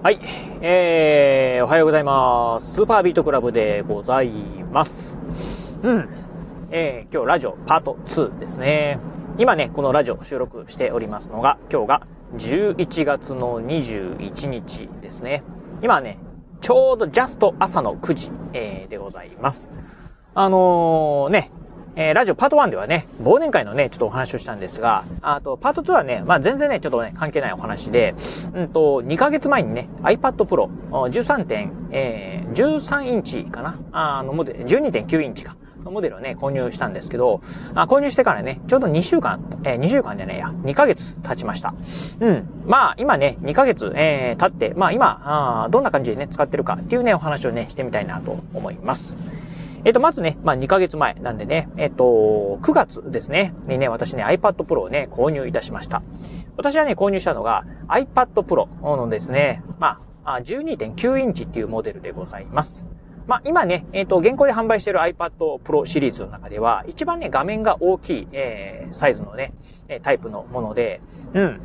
はい。えー、おはようございます。スーパービートクラブでございます。うん。えー、今日ラジオパート2ですね。今ね、このラジオ収録しておりますのが、今日が11月の21日ですね。今ね、ちょうどジャスト朝の9時、えー、でございます。あのー、ね、えー、ラジオパート1ではね、忘年会のね、ちょっとお話をしたんですが、あと、パート2はね、まあ全然ね、ちょっとね、関係ないお話で、うんと、2ヶ月前にね、iPad Pro 13点、えー、13インチかな？あの、モデル、12.9インチか。のモデルをね、購入したんですけど、あ購入してからね、ちょうど2週間、えー、2週間じゃねえや、2ヶ月経ちました。うん。まあ、今ね、2ヶ月、えー、経って、まあ今、あどんな感じでね、使ってるかっていうね、お話をね、してみたいなと思います。えっ、と、まずね、まあ、2ヶ月前なんでね、えっ、と、9月ですね、にね、私ね、iPad Pro をね、購入いたしました。私はね、購入したのが iPad Pro のですね、まあ、12.9インチっていうモデルでございます。まあ、今ね、えっ、と、現行で販売している iPad Pro シリーズの中では、一番ね、画面が大きい、えー、サイズのね、タイプのもので、うん。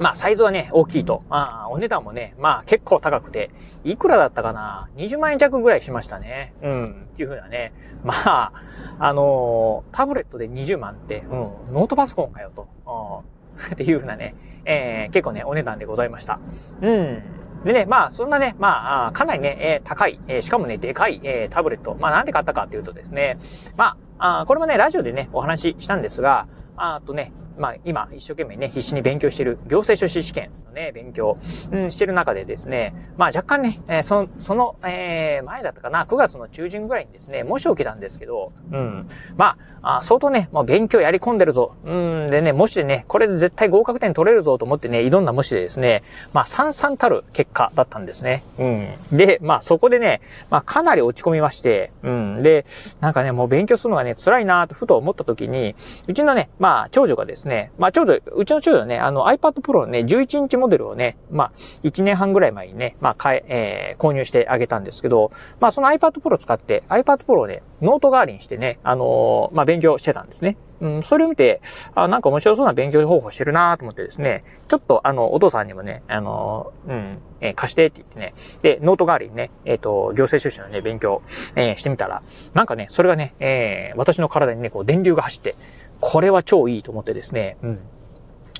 まあ、サイズはね、大きいと。まあ、お値段もね、まあ、結構高くて、いくらだったかな ?20 万円弱ぐらいしましたね。うん。っていうふうなね。まあ、あのー、タブレットで20万って、うん、ノートパソコンかよと。っていうふうなね、えー、結構ね、お値段でございました。うん。でね、まあ、そんなね、まあ、かなりね、えー、高い、えー、しかもね、でかい、えー、タブレット。まあ、なんで買ったかっていうとですね、まあ、あこれもね、ラジオでね、お話ししたんですが、あとね、まあ、今、一生懸命ね、必死に勉強している行政書士試験のね、勉強、うん、してる中でですね、まあ、若干ね、えー、その、その、えー、前だったかな、9月の中旬ぐらいにですね、模試を受けたんですけど、うん、まあ、あ相当ね、もう勉強やり込んでるぞ、うん、でね、模試でね、これで絶対合格点取れるぞと思ってね、挑んだ模試でですね、まあ、散々たる結果だったんですね。うん。で、まあ、そこでね、まあ、かなり落ち込みまして、うん、で、なんかね、もう勉強するのがね、辛いなとふと思った時に、うちのね、まあ、長女がですね、ねまあ、ちょうどうちの長女はね、あの iPad Pro のね、11インチモデルをね、まあ、1年半ぐらい前にね、まあ、買え、えー、購入してあげたんですけど、まあ、その iPad Pro 使って、iPad Pro をね、ノート代わりにしてね、あのー、まあ、勉強してたんですね。うん、それを見て、あ、なんか面白そうな勉強方法してるなと思ってですね、ちょっとあの、お父さんにもね、あの、うん、えー、貸してって言ってね、で、ノート代わりにね、えっ、ー、と、行政書士のね、勉強、えー、してみたら、なんかね、それがね、えー、私の体にね、こう、電流が走って、これは超いいと思ってですね、うん。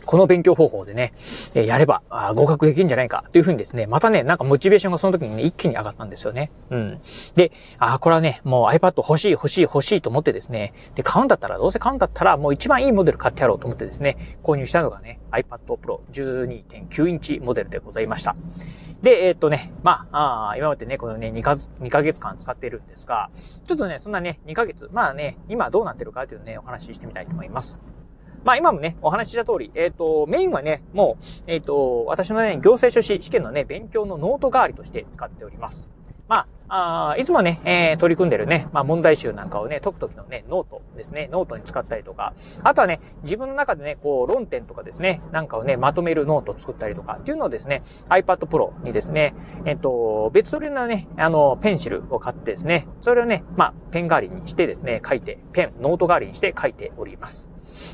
この勉強方法でね、えやれば合格できるんじゃないかというふうにですね、またね、なんかモチベーションがその時にね、一気に上がったんですよね。うん。で、あ、これはね、もう iPad 欲しい欲しい欲しいと思ってですね、で、買うんだったら、どうせ買うんだったら、もう一番いいモデル買ってやろうと思ってですね、購入したのがね、iPad Pro 12.9インチモデルでございました。で、えー、っとね、まあ、あ今までね、このね2か、2ヶ月間使っているんですが、ちょっとね、そんなね、2ヶ月、まあね、今どうなってるかというね、お話ししてみたいと思います。まあ今もね、お話しした通り、えっ、ー、と、メインはね、もう、えっ、ー、と、私のね、行政書士試験のね、勉強のノート代わりとして使っております。まあ、あ、いつもね、えー、取り組んでるね、まあ問題集なんかをね、解くときのね、ノートですね、ノートに使ったりとか、あとはね、自分の中でね、こう、論点とかですね、なんかをね、まとめるノートを作ったりとかっていうのをですね、iPad Pro にですね、えっ、ー、と、別売りのね、あの、ペンシルを買ってですね、それをね、まあ、ペン代わりにしてですね、書いて、ペン、ノート代わりにして書いております。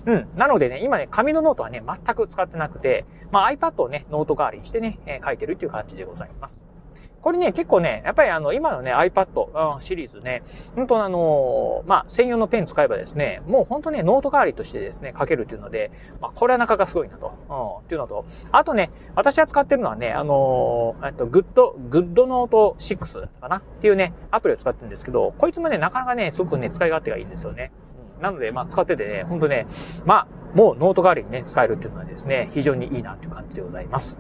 うん。なのでね、今ね、紙のノートはね、全く使ってなくて、まあ iPad をね、ノート代わりにしてね、えー、書いてるっていう感じでございます。これね、結構ね、やっぱりあの、今のね、iPad、うん、シリーズね、本当あのー、まあ、専用のペン使えばですね、もう本当ね、ノート代わりとしてですね、書けるっていうので、まあ、これはなかなかすごいなと、うん、っていうのと、あとね、私が使ってるのはね、あのー、えっと、グッド、グッドノート6かな？っていうね、アプリを使ってるんですけど、こいつもね、なかなかね、すごくね、使い勝手がいいんですよね。なので、まあ、使っててね、ほんとね、まあ、もうノート代わりにね、使えるっていうのはですね、非常にいいなっていう感じでございます。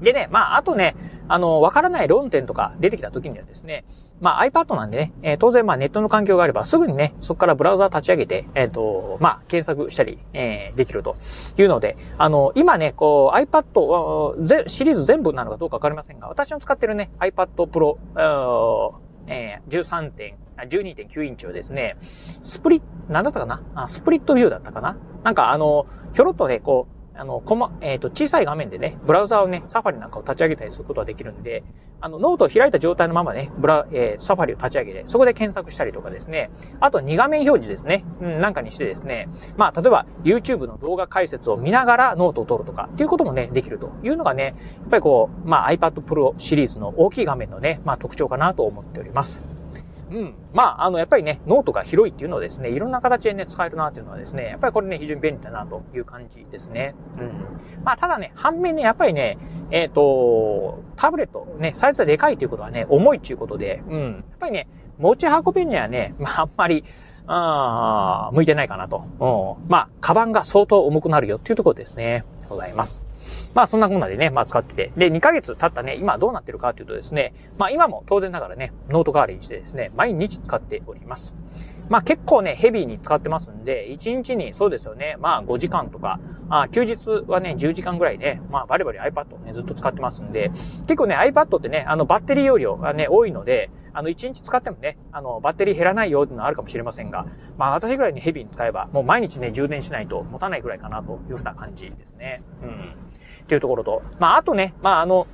でね、まあ、あとね、あの、わからない論点とか出てきた時にはですね、まあ iPad なんでね、えー、当然まあネットの環境があればすぐにね、そこからブラウザ立ち上げて、えっ、ー、と、まあ検索したり、えー、できるというので、あの、今ね、こう iPad、シリーズ全部なのかどうかわかりませんが、私の使ってるね、iPad Pro、えー、13点、12.9インチをですね、スプリッ、なんだったかな？スプリットビューだったかな？なんかあの、ひょろっとね、こう、あの、こま、えっ、ー、と、小さい画面でね、ブラウザをね、サファリなんかを立ち上げたりすることができるんで、あの、ノートを開いた状態のままね、ブラ、えー、サファリを立ち上げて、そこで検索したりとかですね、あと2画面表示ですね、うん、なんかにしてですね、まあ、例えば YouTube の動画解説を見ながらノートを取るとか、っていうこともね、できるというのがね、やっぱりこう、まあ、iPad Pro シリーズの大きい画面のね、まあ、特徴かなと思っております。うん。まあ、あの、やっぱりね、ノートが広いっていうのはですね、いろんな形でね、使えるなっていうのはですね、やっぱりこれね、非常に便利だなという感じですね。うん。まあ、ただね、反面ね、やっぱりね、えっ、ー、と、タブレット、ね、サイズがでかいということはね、重いっていうことで、うん。やっぱりね、持ち運びにはね、まあ、あんまり、あ向いてないかなと。うん。まあ、カバンが相当重くなるよっていうところですね。ございます。まあそんなこんなでね、まあ使ってて。で、2ヶ月経ったね、今どうなってるかっていうとですね、まあ今も当然ながらね、ノート代わりにしてですね、毎日使っております。まあ結構ね、ヘビーに使ってますんで、1日にそうですよね、まあ5時間とか、あ休日はね、10時間ぐらいね、まあバリバリ iPad をね、ずっと使ってますんで、結構ね、iPad ってね、あのバッテリー容量がね、多いので、あの1日使ってもね、あのバッテリー減らないよっていうのはあるかもしれませんが、まあ私ぐらいにヘビーに使えば、もう毎日ね、充電しないと持たないぐらいかなというふうな感じですね。うん。っていうところと、まあ、あとね、まあ、あの、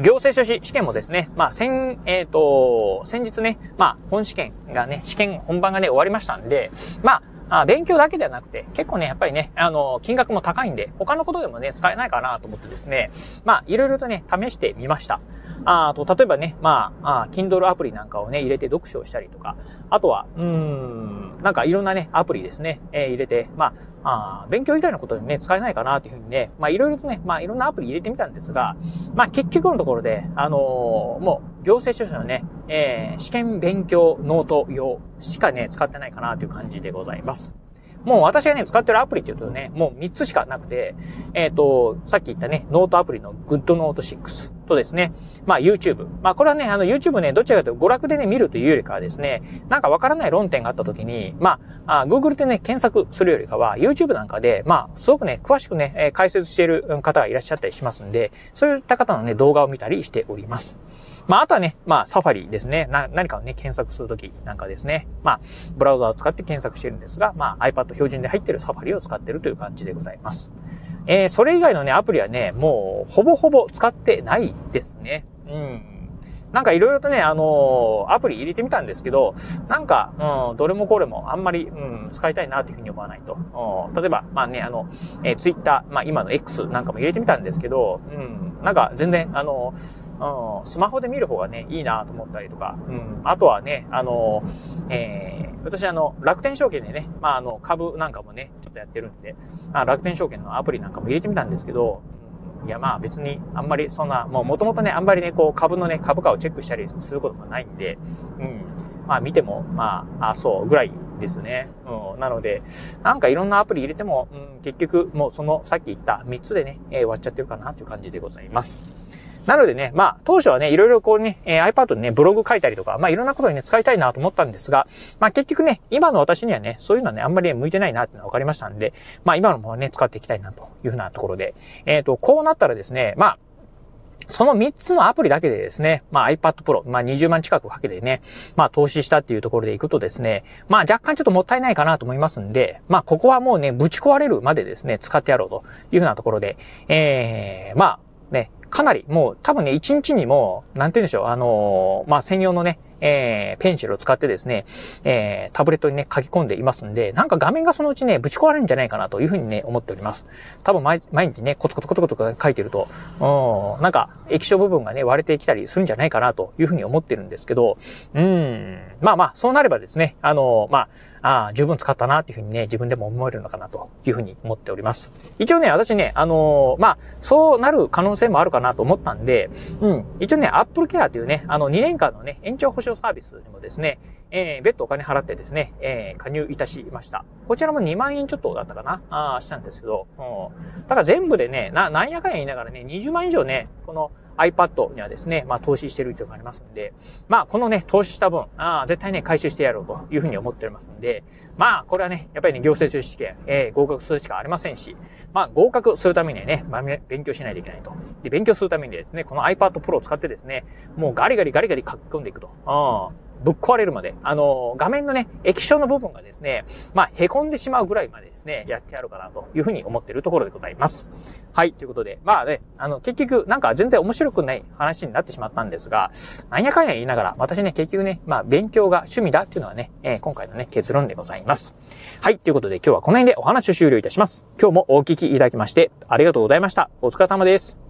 行政書士試験もですね、まあ、先、えっ、ー、と、先日ね、まあ、本試験がね、試験本番がね、終わりましたんで、まあ、あ勉強だけではなくて、結構ね、やっぱりね、あの、金額も高いんで、他のことでもね、使えないかなと思ってですね、まあ、いろいろとね、試してみました。あと、例えばね、まあ、あ Kindle アプリなんかをね、入れて読書をしたりとか、あとは、うーん、なんかいろんなね、アプリですね、えー、入れて、まあ、あ勉強以外のことにね、使えないかなというふうにね、まあ、いろいろとね、まあ、いろんなアプリ入れてみたんですが、まあ、結局のところで、あのー、もう、行政書士のね、えー、試験勉強ノート用しかね、使ってないかなという感じでございます。もう私がね、使ってるアプリっていうとね、もう3つしかなくて、えっ、ー、と、さっき言ったね、ノートアプリの GoodNote6 とですね、まあ YouTube。まあこれはね、あの YouTube ね、どちらかというと娯楽でね、見るというよりかはですね、なんかわからない論点があった時に、まあ、Google でね、検索するよりかは、YouTube なんかで、まあ、すごくね、詳しくね、え解説している方がいらっしゃったりしますんで、そういった方のね、動画を見たりしております。まあ、あとはね、まあ、サファリですね。な、何かをね、検索するときなんかですね。まあ、ブラウザを使って検索してるんですが、まあ、iPad 標準で入ってるサファリを使ってるという感じでございます。えー、それ以外のね、アプリはね、もう、ほぼほぼ使ってないですね。うん。なんかいろいろとね、あのー、アプリ入れてみたんですけど、なんか、うん、どれもこれもあんまり、うん、使いたいなというふうに思わないと。例えば、まあね、あの、えー、Twitter、まあ今の X なんかも入れてみたんですけど、うん、なんか全然、あのーうん、スマホで見る方がね、いいなと思ったりとか、うん、あとはね、あの、えー、私あの、楽天証券でね、まああの、株なんかもね、ちょっとやってるんで、あ楽天証券のアプリなんかも入れてみたんですけど、いやまあ別にあんまりそんな、もう元々ね、あんまりね、こう株のね、株価をチェックしたりすることがないんで、うん。まあ見ても、まあ、あ、そうぐらいですね。うん。なので、なんかいろんなアプリ入れても、うん、結局もうそのさっき言った3つでね、えー、終わっちゃってるかなという感じでございます。なのでね、まあ、当初はね、いろいろこうね、えー、iPad でね、ブログ書いたりとか、まあ、いろんなことにね、使いたいなと思ったんですが、まあ、結局ね、今の私にはね、そういうのはね、あんまり、向いてないなっていうのが分かりましたんで、まあ、今のものね、使っていきたいなというふうなところで、えっ、ー、と、こうなったらですね、まあ、その3つのアプリだけでですね、まあ iPad Pro、まあ20万近くかけてね、まあ投資したっていうところでいくとですね、まあ若干ちょっともったいないかなと思いますんで、まあここはもうね、ぶち壊れるまでですね、使ってやろうというふうなところで、ええー、まあね、かなりもう多分ね、1日にも、なんて言うんでしょう、あのー、まあ、専用のね、えー、ペンシルを使ってですね、えー、タブレットにね、書き込んでいますんで、なんか画面がそのうちね、ぶち壊れるんじゃないかなというふうにね、思っております。多分毎毎日ね、コツコツコツコツ書いてると、うん、なんか液晶部分がね、割れてきたりするんじゃないかなというふうに思ってるんですけど、うん、まあまあ、そうなればですね、あの、まあ、あ、十分使ったなっていうふうにね、自分でも思えるのかなというふうに思っております。一応ね、私ね、あの、まあ、そうなる可能性もあるかなと思ったんで、うん、一応ね、Apple Care というね、あの2年間のね、延長保証サービスにもですね、えー、別途お金払ってですね、えー、加入いたしました。こちらも2万円ちょっとだったかなあしたんですけど、うん。だから全部でね、な、なんやかんや言いながらね、20万以上ね、この iPad にはですね、まあ投資してるというのがありますんで、まあこのね、投資した分、あ絶対ね、回収してやろうというふうに思っておりますんで、まあこれはね、やっぱりね、行政書士試験、えー、合格するしかありませんし、まあ合格するためにはね、まあ、勉強しないといけないと。で、勉強するためにですね、この iPad Pro を使ってですね、もうガリガリガリガリ書き込んでいくと。うんぶっ壊れるまで、あの、画面のね、液晶の部分がですね、まあ、凹んでしまうぐらいまでですね、やってやるかなというふうに思っているところでございます。はい、ということで、まあね、あの、結局、なんか全然面白くない話になってしまったんですが、なんやかんや言いながら、私ね、結局ね、まあ、勉強が趣味だっていうのはね、えー、今回のね、結論でございます。はい、ということで今日はこの辺でお話を終了いたします。今日もお聞きいただきまして、ありがとうございました。お疲れ様です。